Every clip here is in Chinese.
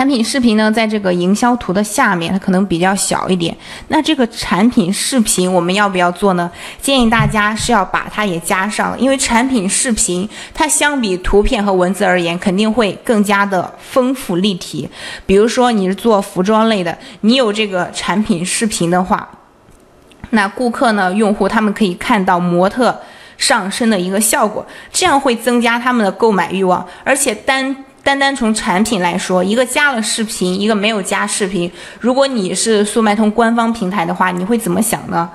产品视频呢，在这个营销图的下面，它可能比较小一点。那这个产品视频我们要不要做呢？建议大家是要把它也加上，因为产品视频它相比图片和文字而言，肯定会更加的丰富立体。比如说你是做服装类的，你有这个产品视频的话，那顾客呢，用户他们可以看到模特上身的一个效果，这样会增加他们的购买欲望，而且单。单单从产品来说，一个加了视频，一个没有加视频。如果你是速卖通官方平台的话，你会怎么想呢？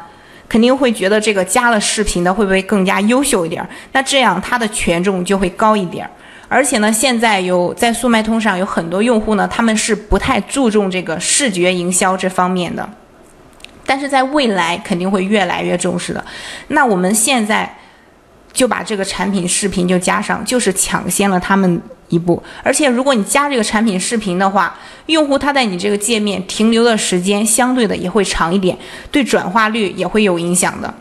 肯定会觉得这个加了视频的会不会更加优秀一点？那这样它的权重就会高一点。而且呢，现在有在速卖通上有很多用户呢，他们是不太注重这个视觉营销这方面的，但是在未来肯定会越来越重视的。那我们现在就把这个产品视频就加上，就是抢先了他们。一步，而且如果你加这个产品视频的话，用户他在你这个界面停留的时间相对的也会长一点，对转化率也会有影响的。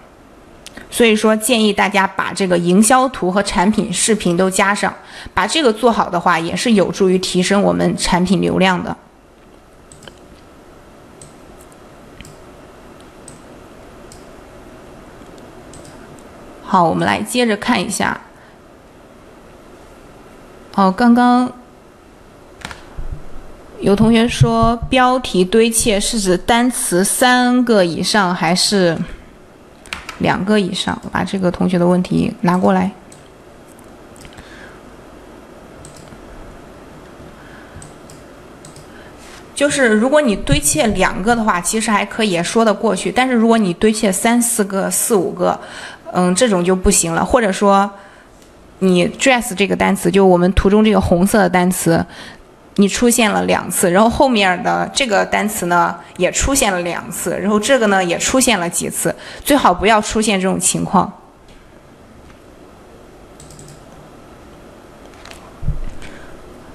所以说，建议大家把这个营销图和产品视频都加上，把这个做好的话，也是有助于提升我们产品流量的。好，我们来接着看一下。哦，刚刚有同学说标题堆砌是指单词三个以上还是两个以上？把这个同学的问题拿过来。就是如果你堆砌两个的话，其实还可以说得过去；但是如果你堆砌三四个、四五个，嗯，这种就不行了，或者说。你 dress 这个单词，就我们图中这个红色的单词，你出现了两次，然后后面的这个单词呢也出现了两次，然后这个呢也出现了几次，最好不要出现这种情况。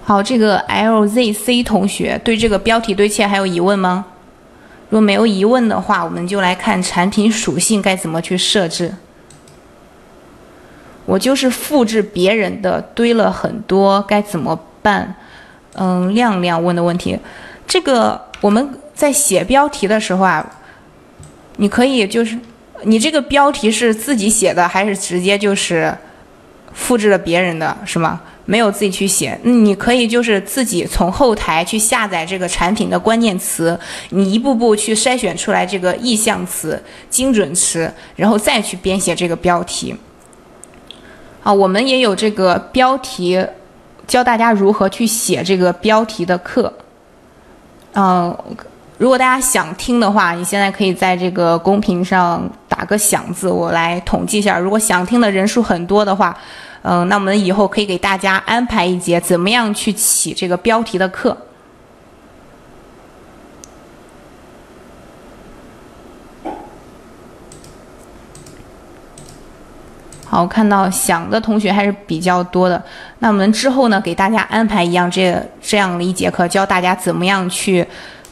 好，这个 LZC 同学对这个标题堆砌还有疑问吗？如果没有疑问的话，我们就来看产品属性该怎么去设置。我就是复制别人的堆了很多，该怎么办？嗯，亮亮问的问题，这个我们在写标题的时候啊，你可以就是你这个标题是自己写的，还是直接就是复制了别人的，是吗？没有自己去写，你可以就是自己从后台去下载这个产品的关键词，你一步步去筛选出来这个意向词、精准词，然后再去编写这个标题。啊，我们也有这个标题，教大家如何去写这个标题的课。嗯，如果大家想听的话，你现在可以在这个公屏上打个“响”字，我来统计一下。如果想听的人数很多的话，嗯，那我们以后可以给大家安排一节怎么样去起这个标题的课。好，看到想的同学还是比较多的。那我们之后呢，给大家安排一样这这样的一节课，教大家怎么样去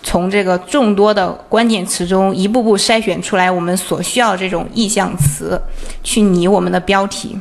从这个众多的关键词中一步步筛选出来我们所需要这种意向词，去拟我们的标题。